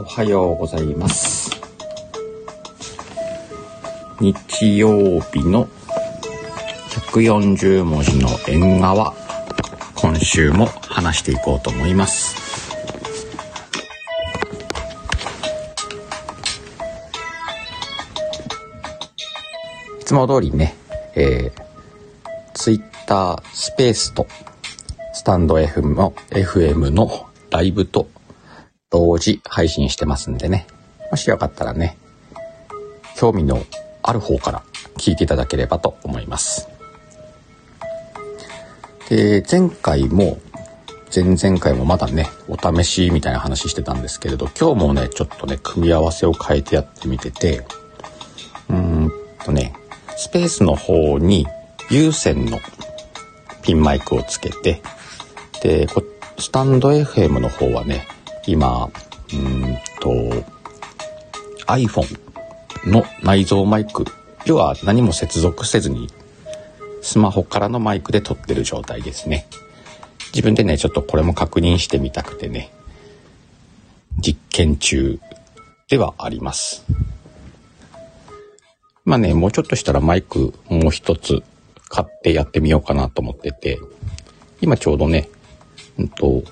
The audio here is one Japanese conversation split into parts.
おはようございます。日曜日の140文字の縁側、今週も話していこうと思います。いつも通りね、えー、ツイッタースペースとスタンド FM の FM のライブと同時配信してますんでね。もしよかったらね、興味のある方から聞いていただければと思います。で、前回も、前々回もまだね、お試しみたいな話してたんですけれど、今日もね、ちょっとね、組み合わせを変えてやってみてて、うーんとね、スペースの方に有線のピンマイクをつけて、で、スタンド FM の方はね、今、うんと、iPhone の内蔵マイク、要は何も接続せずに、スマホからのマイクで撮ってる状態ですね。自分でね、ちょっとこれも確認してみたくてね、実験中ではあります。まあね、もうちょっとしたらマイクもう一つ買ってやってみようかなと思ってて、今ちょうどね、うんと、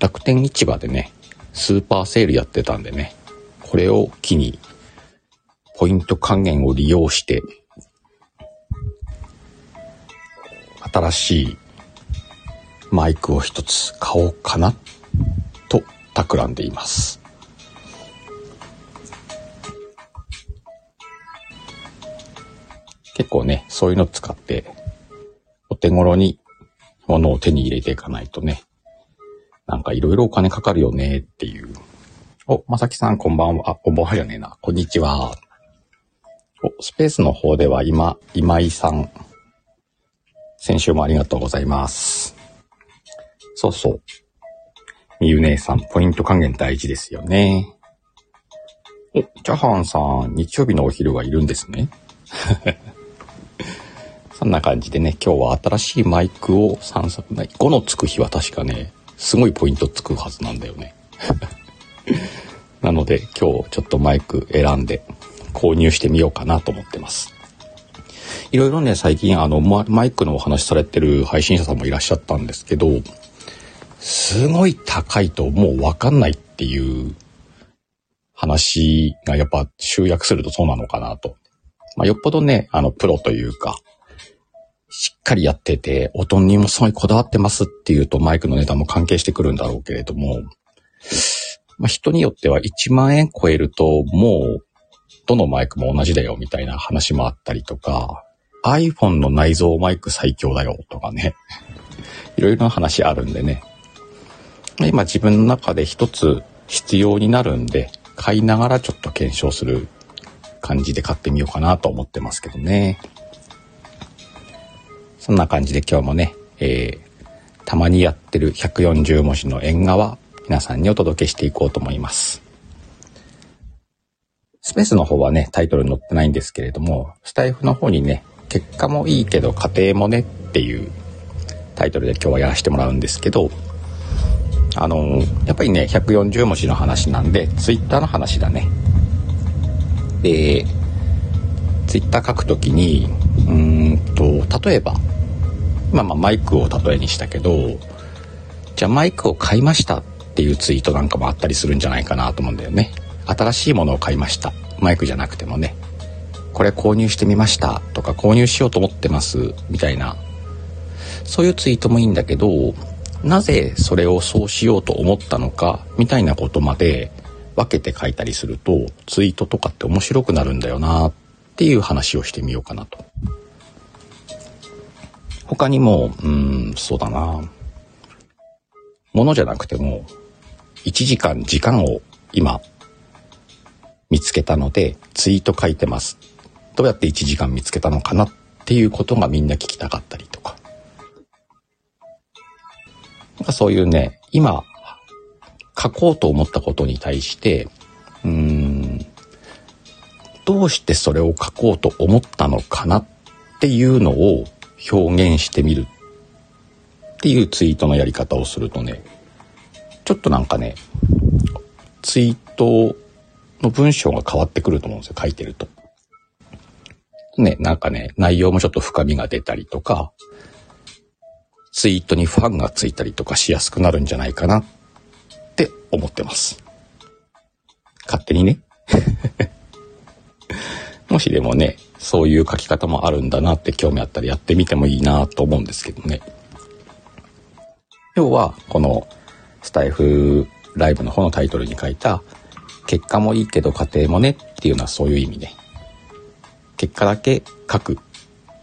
楽天市場でね、スーパーセールやってたんでね、これを機に、ポイント還元を利用して、新しいマイクを一つ買おうかな、と企んでいます。結構ね、そういうの使って、お手頃に物を手に入れていかないとね、なんかいろいろお金かかるよねっていう。お、まさきさんこんばんは、あ、こんばんはじゃねえな。こんにちは。お、スペースの方では今、今井さん。先週もありがとうございます。そうそう。みゆ姉さん、ポイント還元大事ですよね。お、チャハンさん、日曜日のお昼はいるんですね。そんな感じでね、今日は新しいマイクを散策ない。5のつく日は確かね、すごいポイントつくはずなんだよね。なので今日ちょっとマイク選んで購入してみようかなと思ってます。いろいろね、最近あのマイクのお話されてる配信者さんもいらっしゃったんですけど、すごい高いともうわかんないっていう話がやっぱ集約するとそうなのかなと。まあ、よっぽどね、あのプロというか、しっかりやってて、音にもすごいこだわってますっていうとマイクの値段も関係してくるんだろうけれども、まあ、人によっては1万円超えるともうどのマイクも同じだよみたいな話もあったりとか、iPhone の内蔵マイク最強だよとかね、いろいろな話あるんでね。今自分の中で一つ必要になるんで、買いながらちょっと検証する感じで買ってみようかなと思ってますけどね。そんな感じで今日もね、えー、たまにやってる140文字の縁側、皆さんにお届けしていこうと思います。スペースの方はね、タイトルに載ってないんですけれども、スタイフの方にね、結果もいいけど家庭もねっていうタイトルで今日はやらせてもらうんですけど、あのーやっぱりね、140文字の話なんで、ツイッターの話だね。で、ツイッター書くときに、うーんと、例えば、まあまあマイクを例えにしたけど、じゃあマイクを買いましたっていうツイートなんかもあったりするんじゃないかなと思うんだよね。新しいものを買いました。マイクじゃなくてもね。これ購入してみましたとか購入しようと思ってますみたいな。そういうツイートもいいんだけど、なぜそれをそうしようと思ったのかみたいなことまで分けて書いたりするとツイートとかって面白くなるんだよなっていう話をしてみようかなと。他にも、うん、そうだな。ものじゃなくても、1時間時間を今見つけたのでツイート書いてます。どうやって1時間見つけたのかなっていうことがみんな聞きたかったりとか。なんかそういうね、今書こうと思ったことに対して、うーん、どうしてそれを書こうと思ったのかなっていうのを表現してみるっていうツイートのやり方をするとね、ちょっとなんかね、ツイートの文章が変わってくると思うんですよ、書いてると。ね、なんかね、内容もちょっと深みが出たりとか、ツイートにファンがついたりとかしやすくなるんじゃないかなって思ってます。勝手にね。もしでもね、そういう書き方もあるんだなって興味あったらやってみてもいいなと思うんですけどね。要は、このスタイフライブの方のタイトルに書いた、結果もいいけど家庭もねっていうのはそういう意味ね。結果だけ書く、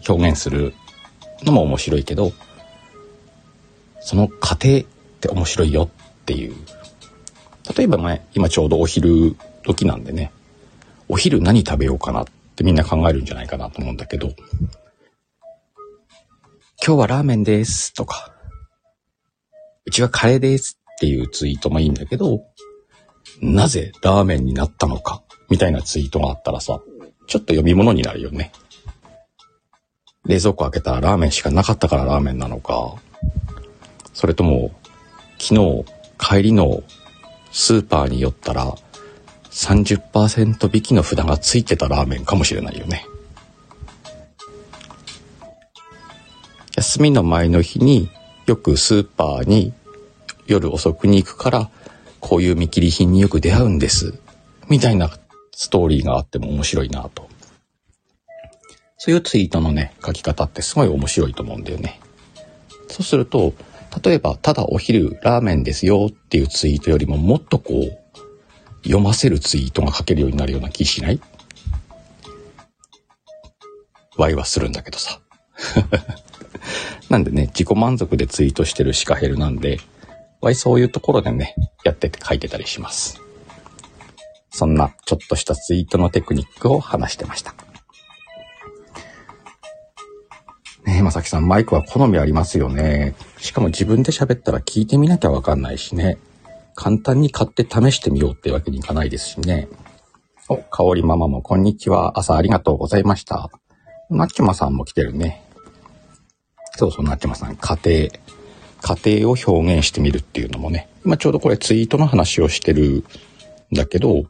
表現するのも面白いけど、その過程って面白いよっていう。例えばね、今ちょうどお昼時なんでね、お昼何食べようかなっってみんな考えるんじゃないかなと思うんだけど、今日はラーメンですとか、うちはカレーですっていうツイートもいいんだけど、なぜラーメンになったのか？みたいなツイートがあったらさ、ちょっと読み物になるよね。冷蔵庫開けたらラーメンしかなかったからラーメンなのか、それとも、昨日帰りのスーパーに寄ったら30%引きの札がついてたラーメンかもしれないよね。休みの前の日によくスーパーに夜遅くに行くからこういう見切り品によく出会うんです。みたいなストーリーがあっても面白いなと。そういうツイートのね、書き方ってすごい面白いと思うんだよね。そうすると、例えば、ただお昼ラーメンですよっていうツイートよりももっとこう、読ませるツイートが書けるようになるような気しない？ワイはするんだけどさ。なんでね、自己満足でツイートしてるシカヘルなんで、ワイそういうところでね、やってて書いてたりします。そんなちょっとしたツイートのテクニックを話してました。ねえ、まさきさん、マイクは好みありますよね。しかも自分で喋ったら聞いてみなきゃわかんないしね。簡単に買って試してみようってわけにいかないですしね。お、かおりママもこんにちは。朝ありがとうございました。なっちまさんも来てるね。そうそう、なっちまさん、家庭。家庭を表現してみるっていうのもね。今ちょうどこれツイートの話をしてるんだけど、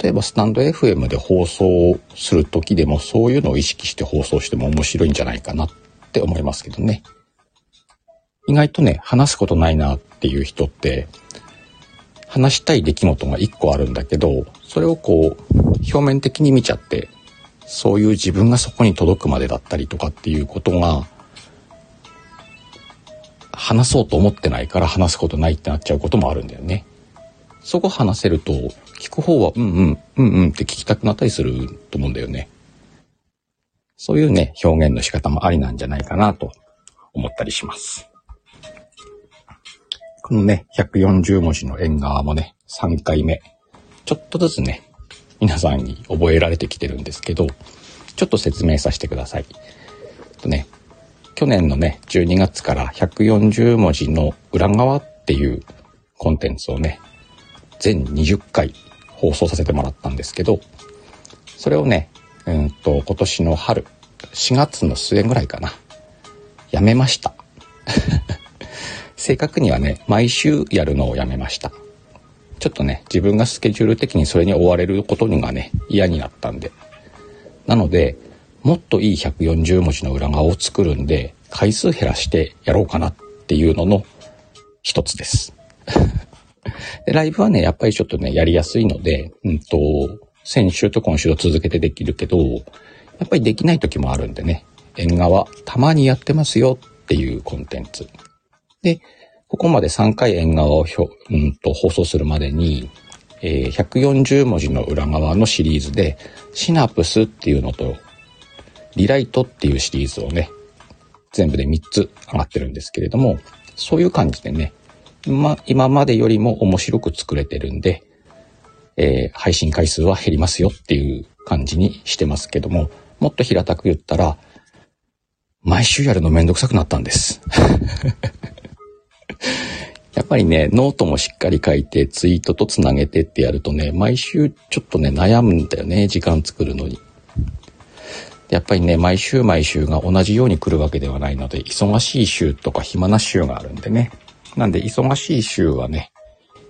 例えばスタンド FM で放送する時でもそういうのを意識して放送しても面白いんじゃないかなって思いますけどね。意外とね、話すことないなっていう人って話したい出来事が一個あるんだけど、それをこう、表面的に見ちゃって、そういう自分がそこに届くまでだったりとかっていうことが、話そうと思ってないから話すことないってなっちゃうこともあるんだよね。そこ話せると、聞く方は、うんうん、うんうんって聞きたくなったりすると思うんだよね。そういうね、表現の仕方もありなんじゃないかなと思ったりします。このね、140文字の縁側もね、3回目。ちょっとずつね、皆さんに覚えられてきてるんですけど、ちょっと説明させてください。とね、去年のね、12月から140文字の裏側っていうコンテンツをね、全20回放送させてもらったんですけど、それをね、うんと、今年の春、4月の末ぐらいかな、やめました。正確にはね、毎週やるのをやめました。ちょっとね、自分がスケジュール的にそれに追われることにがね、嫌になったんで。なので、もっといい140文字の裏側を作るんで、回数減らしてやろうかなっていうのの一つです。でライブはね、やっぱりちょっとね、やりやすいので、うんと、先週と今週と続けてできるけど、やっぱりできない時もあるんでね、縁側たまにやってますよっていうコンテンツ。で、ここまで3回縁側を、うんと放送するまでに、えー、140文字の裏側のシリーズで、シナプスっていうのと、リライトっていうシリーズをね、全部で3つ上がってるんですけれども、そういう感じでね、今今までよりも面白く作れてるんで、えー、配信回数は減りますよっていう感じにしてますけども、もっと平たく言ったら、毎週やるのめんどくさくなったんです。やっぱりね、ノートもしっかり書いて、ツイートとつなげてってやるとね、毎週ちょっとね、悩むんだよね、時間作るのに。やっぱりね、毎週毎週が同じように来るわけではないので、忙しい週とか暇な週があるんでね。なんで、忙しい週はね、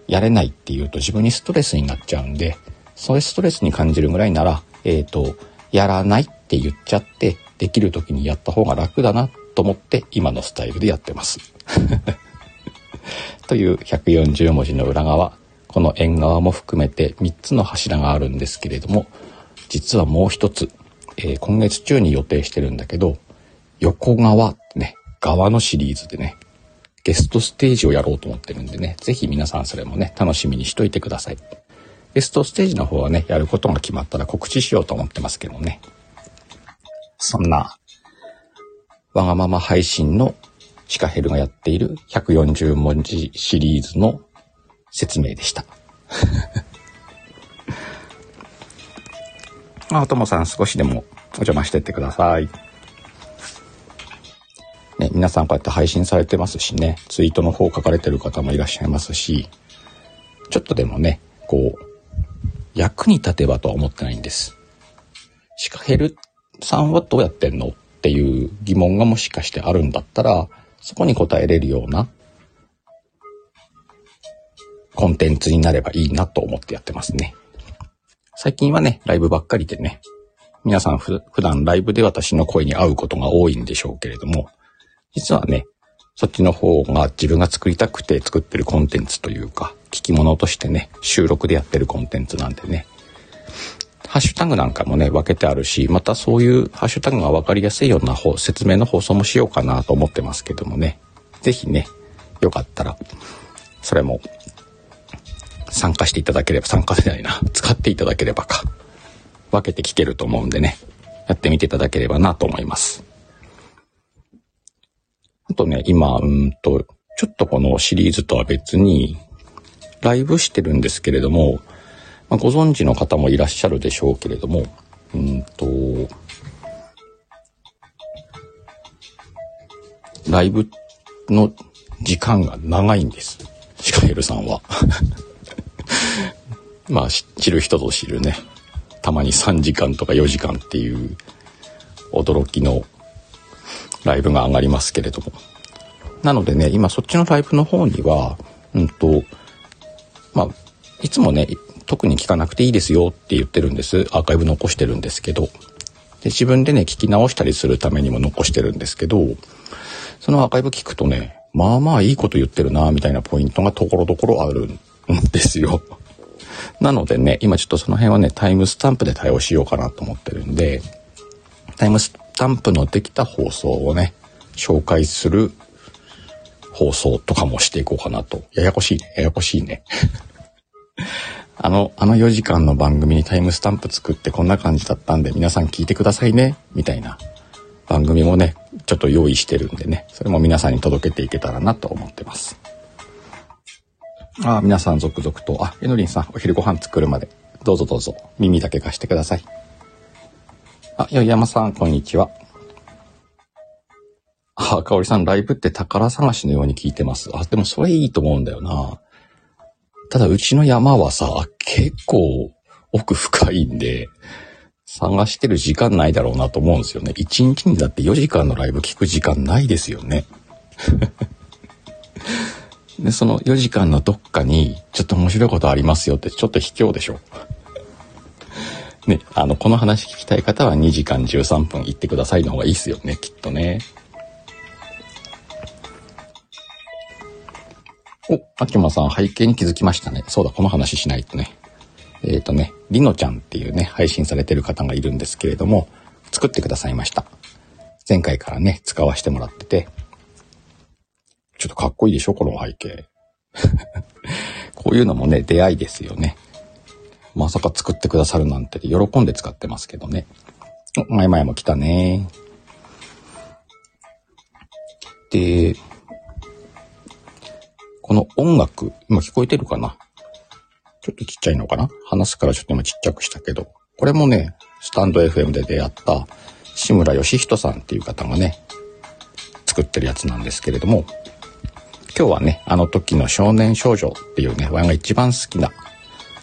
やれないっていうと自分にストレスになっちゃうんで、それストレスに感じるぐらいなら、えっ、ー、と、やらないって言っちゃって、できる時にやった方が楽だなと思って今のスタイルでやってます。という140文字の裏側、この縁側も含めて3つの柱があるんですけれども、実はもう一つ、えー、今月中に予定してるんだけど、横側ってね、側のシリーズでね、ゲストステージをやろうと思ってるんでね、ぜひ皆さんそれもね、楽しみにしといてください。ゲストステージの方はね、やることが決まったら告知しようと思ってますけどね。そんな、わがまま配信のシカヘルがやっている140文字シリーズの説明でした。あ、ともさん少しでもお邪魔してってください。ね、皆さんこうやって配信されてますしね、ツイートの方書かれてる方もいらっしゃいますし、ちょっとでもね、こう、役に立てばとは思ってないんです。シカヘルさんはどうやってんのっていう疑問がもしかしてあるんだったら、そこに答えれるようなコンテンツになればいいなと思ってやってますね。最近はね、ライブばっかりでね、皆さん普段ライブで私の声に合うことが多いんでしょうけれども、実はね、そっちの方が自分が作りたくて作ってるコンテンツというか、聞き物としてね、収録でやってるコンテンツなんでね、ハッシュタグなんかもね、分けてあるし、またそういうハッシュタグが分かりやすいような方説明の放送もしようかなと思ってますけどもね、ぜひね、よかったら、それも参加していただければ、参加せないな、使っていただければか、分けて聞けると思うんでね、やってみていただければなと思います。あとね、今、うんと、ちょっとこのシリーズとは別に、ライブしてるんですけれども、まあ、ご存知の方もいらっしゃるでしょうけれども、うんと、ライブの時間が長いんです。シカヘルさんは。まあ、知る人ぞ知るね。たまに3時間とか4時間っていう驚きのライブが上がりますけれども。なのでね、今そっちのライブの方には、うんと、まあ、いつもね、特に聞かなくていいですよって言ってるんです。アーカイブ残してるんですけど。で、自分でね、聞き直したりするためにも残してるんですけど、そのアーカイブ聞くとね、まあまあいいこと言ってるな、みたいなポイントがところどころあるんですよ。なのでね、今ちょっとその辺はね、タイムスタンプで対応しようかなと思ってるんで、タイムスタンプのできた放送をね、紹介する放送とかもしていこうかなと。ややこしいね。ややこしいね。あの、あの4時間の番組にタイムスタンプ作ってこんな感じだったんで皆さん聞いてくださいね。みたいな番組もね、ちょっと用意してるんでね、それも皆さんに届けていけたらなと思ってます。ああ、皆さん続々と、あ、えのりんさん、お昼ご飯作るまで、どうぞどうぞ、耳だけ貸してください。あ、よいやまさん、こんにちは。あ、かおりさん、ライブって宝探しのように聞いてます。あ、でもそれいいと思うんだよな。ただ、うちの山はさ、結構奥深いんで、探してる時間ないだろうなと思うんですよね。1日にだって4時間のライブ聞く時間ないですよね。で、その4時間のどっかに、ちょっと面白いことありますよって、ちょっと卑怯でしょ。ね、あの、この話聞きたい方は2時間13分行ってくださいの方がいいっすよね、きっとね。お、秋間さん、背景に気づきましたね。そうだ、この話しないとね。えっ、ー、とね、りのちゃんっていうね、配信されてる方がいるんですけれども、作ってくださいました。前回からね、使わせてもらってて。ちょっとかっこいいでしょこの背景。こういうのもね、出会いですよね。まさか作ってくださるなんて喜んで使ってますけどね。お、前々も来たね。で、この音楽、今聞こえてるかな？ちょっとちっちゃいのかな？話すからちょっと今ちっちゃくしたけど。これもね、スタンド FM で出会った志村義人さんっていう方がね、作ってるやつなんですけれども、今日はね、あの時の少年少女っていうね、ワンが一番好きな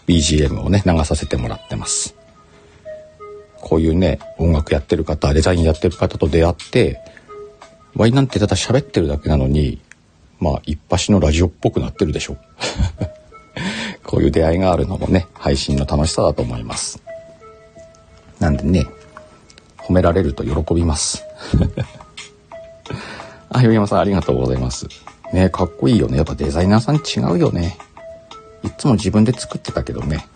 BGM をね、流させてもらってます。こういうね、音楽やってる方、デザインやってる方と出会って、ワイなんてただ喋ってるだけなのに、まあ、一発のラジオっぽくなってるでしょ。こういう出会いがあるのもね、配信の楽しさだと思います。なんでね、褒められると喜びます。あ、よ山さんありがとうございます。ねかっこいいよね。やっぱデザイナーさん違うよね。いつも自分で作ってたけどね。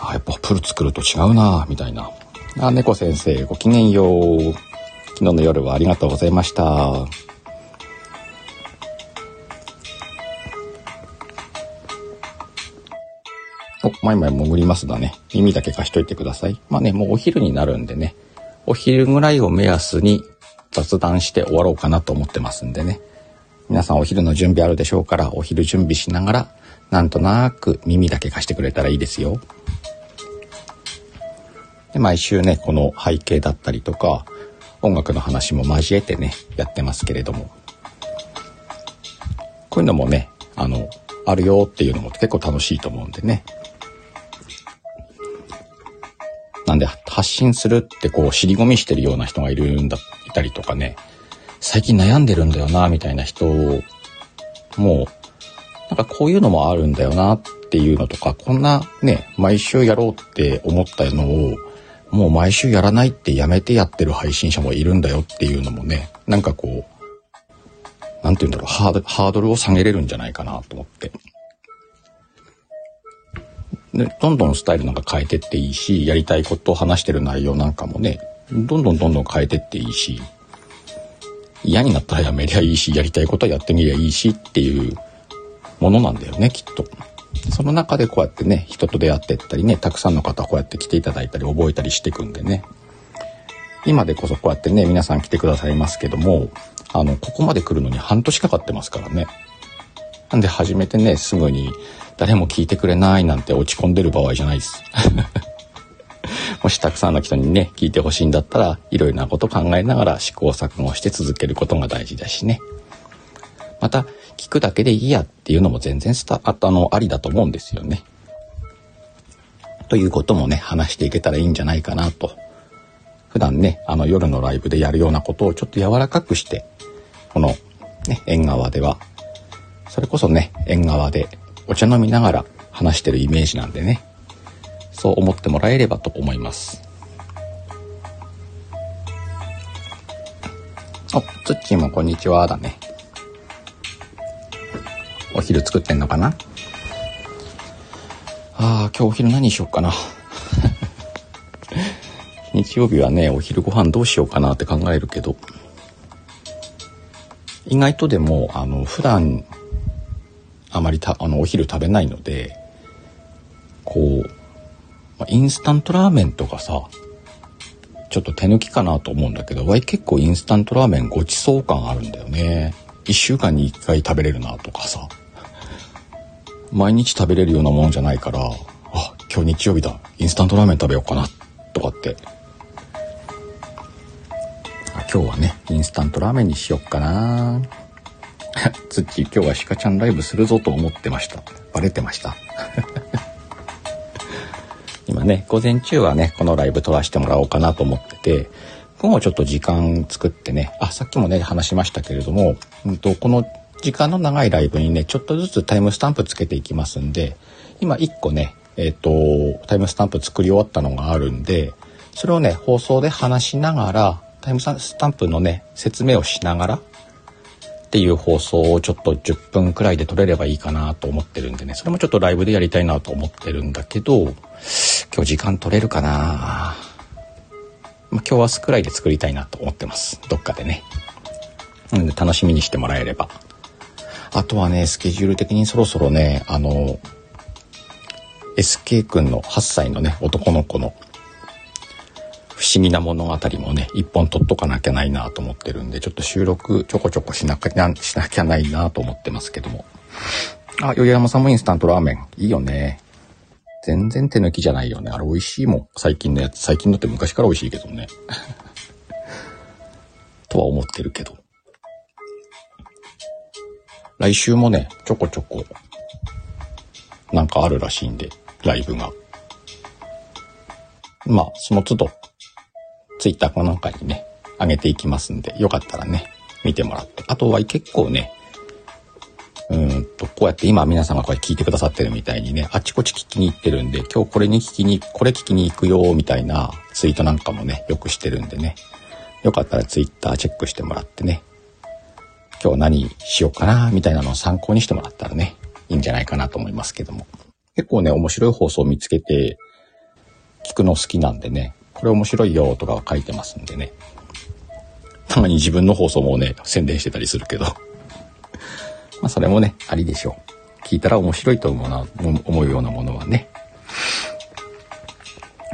あ、やっぱプル作ると違うなみたいな。あ、猫先生、ごきげんよう。昨日の夜はありがとうございました。お、まいまい潜りますだね。耳だけ貸しといてください。まあね、もうお昼になるんでね。お昼ぐらいを目安に雑談して終わろうかなと思ってますんでね。皆さんお昼の準備あるでしょうから、お昼準備しながら、なんとなく耳だけ貸してくれたらいいですよ。で、毎週ね、この背景だったりとか、音楽の話も交えてね、やってますけれども。こういうのもね、あの、あるよっていうのも結構楽しいと思うんでね。なんで、発信するってこう、尻込みしてるような人がいるんだ、いたりとかね、最近悩んでるんだよな、みたいな人をもう、なんかこういうのもあるんだよなっていうのとか、こんなね、毎週やろうって思ったのを、もう毎週やらないってやめてやってる配信者もいるんだよっていうのもね、なんかこう、なんて言うんだろう、ハードルを下げれるんじゃないかなと思って。で、どんどんスタイルなんか変えてっていいし、やりたいことを話してる内容なんかもね、どんどんどんどん変えてっていいし、嫌になったらやめりゃいいし、やりたいことはやってみりゃいいしっていうものなんだよね、きっと。その中でこうやってね、人と出会ってったりね、たくさんの方こうやって来ていただいたり覚えたりしていくんでね。今でこそこうやってね、皆さん来てくださいますけども、あの、ここまで来るのに半年かかってますからね。なんで始めてね、すぐに誰も聞いてくれないなんて落ち込んでる場合じゃないです。もしたくさんの人にね、聞いてほしいんだったら、いろいろなこと考えながら試行錯誤して続けることが大事だしね。また、聞くだけでいいやっていうのも全然スタあの、ありだと思うんですよね。ということもね、話していけたらいいんじゃないかなと。普段ね、あの夜のライブでやるようなことをちょっと柔らかくして、このね、縁側では、それこそね、縁側でお茶飲みながら話してるイメージなんでね、そう思ってもらえればと思います。お、つっちーもこんにちはだね。お昼作ってんのかな？ああ、今日お昼何しよっかな。日曜日はね、お昼ご飯どうしようかなって考えるけど、意外とでも、あの、普段、あまりた、あの、お昼食べないので、こう、ま、インスタントラーメンとかさ、ちょっと手抜きかなと思うんだけど、わい結構インスタントラーメンごちそう感あるんだよね。一週間に一回食べれるなとかさ。毎日食べれるようなものじゃないから、あ、今日日曜日だ。インスタントラーメン食べようかな。とかって。今日はね、インスタントラーメンにしよっかな。つっち、今日は鹿ちゃんライブするぞと思ってました。バレてました。今ね、午前中はね、このライブ撮らせてもらおうかなと思ってて、午後ちょっと時間作ってね、あ、さっきもね、話しましたけれども、うんと、この時間の長いライブにね、ちょっとずつタイムスタンプつけていきますんで、今1個ね、えっ、ー、と、タイムスタンプ作り終わったのがあるんで、それをね、放送で話しながら、タイムスタンプのね、説明をしながら、っていう放送をちょっと10分くらいで撮れればいいかなと思ってるんでね、それもちょっとライブでやりたいなと思ってるんだけど、今日時間取れるかなまあ、今日明日くらいで作りたいなと思ってます。どっかでね。なので楽しみにしてもらえれば。あとはね、スケジュール的にそろそろね、あの、SK 君の8歳のね、男の子の不思議な物語もね、一本撮っとかなきゃないなと思ってるんで、ちょっと収録ちょこちょこしなきゃ、しなきゃないなと思ってますけども。あ、よ山さんもインスタントラーメン。いいよね。全然手抜きじゃないよね。あれ美味しいもん。最近のやつ。最近のって昔から美味しいけどね。とは思ってるけど。来週もね、ちょこちょこ、なんかあるらしいんで、ライブが。まあ、その都度、ツイッターかなんかにね、上げていきますんで、よかったらね、見てもらって。あとは結構ね、うんと、こうやって今皆さんがこれ聞いてくださってるみたいにね、あちこち聞きに行ってるんで、今日これに聞きに、これ聞きに行くよ、みたいなツイートなんかもね、よくしてるんでね。よかったらツイッターチェックしてもらってね。今日何しようかな、みたいなのを参考にしてもらったらね、いいんじゃないかなと思いますけども。結構ね、面白い放送を見つけて、聞くの好きなんでね、これ面白いよとか書いてますんでね。たまに自分の放送もね、宣伝してたりするけど。まあそれもね、ありでしょう。聞いたら面白いと思うな、思うようなものはね。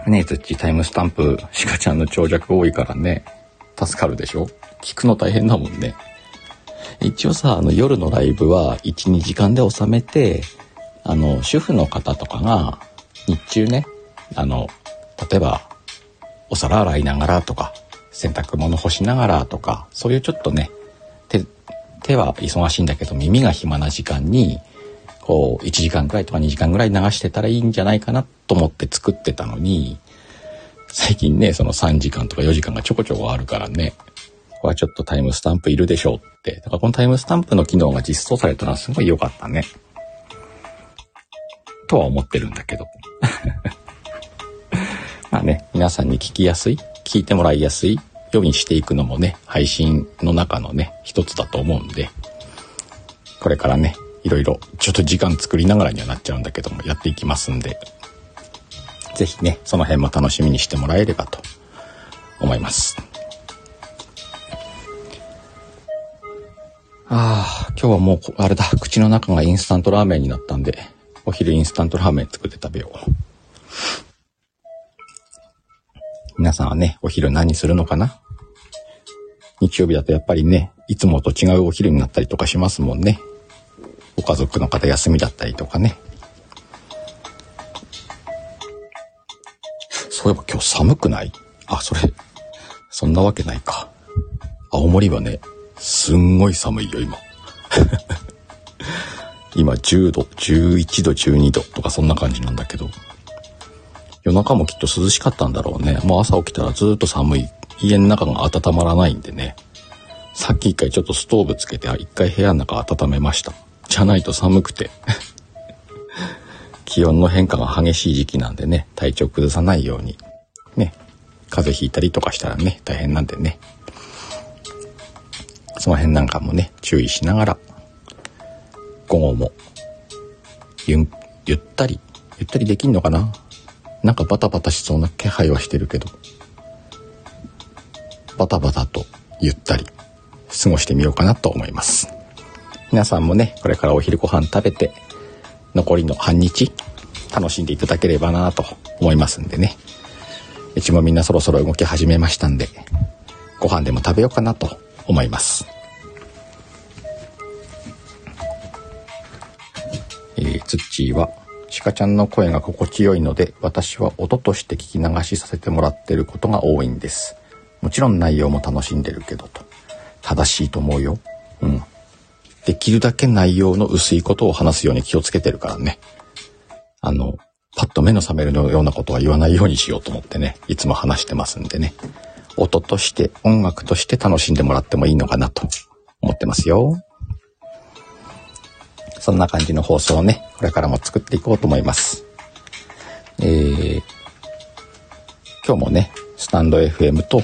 ねえ、つっちタイムスタンプ、シカちゃんの長尺多いからね、助かるでしょ？聞くの大変だもんね。一応さ、あの夜のライブは1、2時間で収めて、あの、主婦の方とかが日中ね、あの、例えば、お皿洗いながらとか、洗濯物干しながらとか、そういうちょっとね、手、手は忙しいんだけど耳が暇な時間に、こう、1時間くらいとか2時間ぐらい流してたらいいんじゃないかなと思って作ってたのに、最近ね、その3時間とか4時間がちょこちょこあるからね、ここはちょっとタイムスタンプいるでしょうって。だからこのタイムスタンプの機能が実装されたのはすごい良かったね。とは思ってるんだけど。まあね、皆さんに聞きやすい、聞いてもらいやすいようにしていくのもね、配信の中のね、一つだと思うんで、これからね、いろいろ、ちょっと時間作りながらにはなっちゃうんだけども、やっていきますんで、ぜひね、その辺も楽しみにしてもらえればと思います。ああ、今日はもう、あれだ、口の中がインスタントラーメンになったんで、お昼インスタントラーメン作って食べよう。皆さんはね、お昼何するのかな？日曜日だとやっぱりね、いつもと違うお昼になったりとかしますもんね。ご家族の方休みだったりとかね。そういえば今日寒くない？あ、それ、そんなわけないか。青森はね、すんごい寒いよ、今。今10度、11度、12度とかそんな感じなんだけど。夜中もきっと涼しかったんだろうね。もう朝起きたらずっと寒い。家の中が温まらないんでね。さっき一回ちょっとストーブつけて、一回部屋の中温めました。じゃないと寒くて。気温の変化が激しい時期なんでね、体調崩さないように。ね。風邪ひいたりとかしたらね、大変なんでね。その辺なんかもね、注意しながら、午後も、ゆ、ゆったり、ゆったりできんのかな？なんかバタバタしそうな気配はしてるけど、バタバタとゆったり過ごしてみようかなと思います。皆さんもね、これからお昼ご飯食べて、残りの半日、楽しんでいただければなと思いますんでね。うちもみんなそろそろ動き始めましたんで、ご飯でも食べようかなと思います。えー、ツッチーは鹿ちゃんの声が心地よいので、私は音として聞き流しさせてもらってることが多いんです。もちろん内容も楽しんでるけどと。正しいと思うよ。うん。できるだけ内容の薄いことを話すように気をつけてるからね。あの、パッと目の覚めるようなことは言わないようにしようと思ってね、いつも話してますんでね。音として、音楽として楽しんでもらってもいいのかなと思ってますよ。そんな感じの放送をね、これからも作っていこうと思います。えー、今日もね、スタンド FM と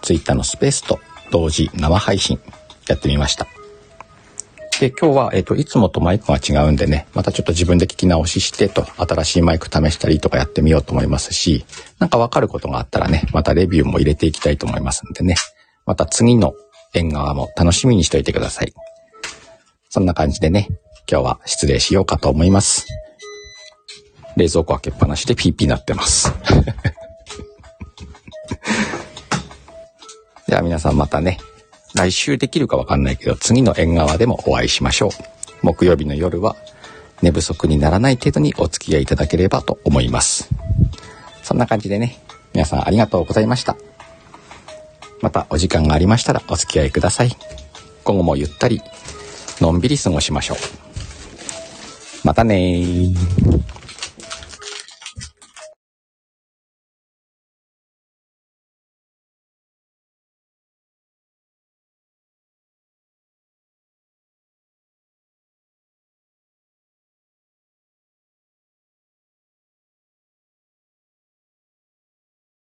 Twitter のスペースと同時生配信やってみました。で、今日は、えっ、ー、と、いつもとマイクが違うんでね、またちょっと自分で聞き直ししてと、新しいマイク試したりとかやってみようと思いますし、なんかわかることがあったらね、またレビューも入れていきたいと思いますんでね、また次の縁側も楽しみにしておいてください。そんな感じでね、今日は失礼しようかと思います。冷蔵庫開けっぱなしでピーピーなってます。では皆さんまたね、来週できるかわかんないけど、次の縁側でもお会いしましょう。木曜日の夜は寝不足にならない程度にお付き合いいただければと思います。そんな感じでね、皆さんありがとうございました。またお時間がありましたらお付き合いください。午後もゆったり、のんびり過ごしましょう。またね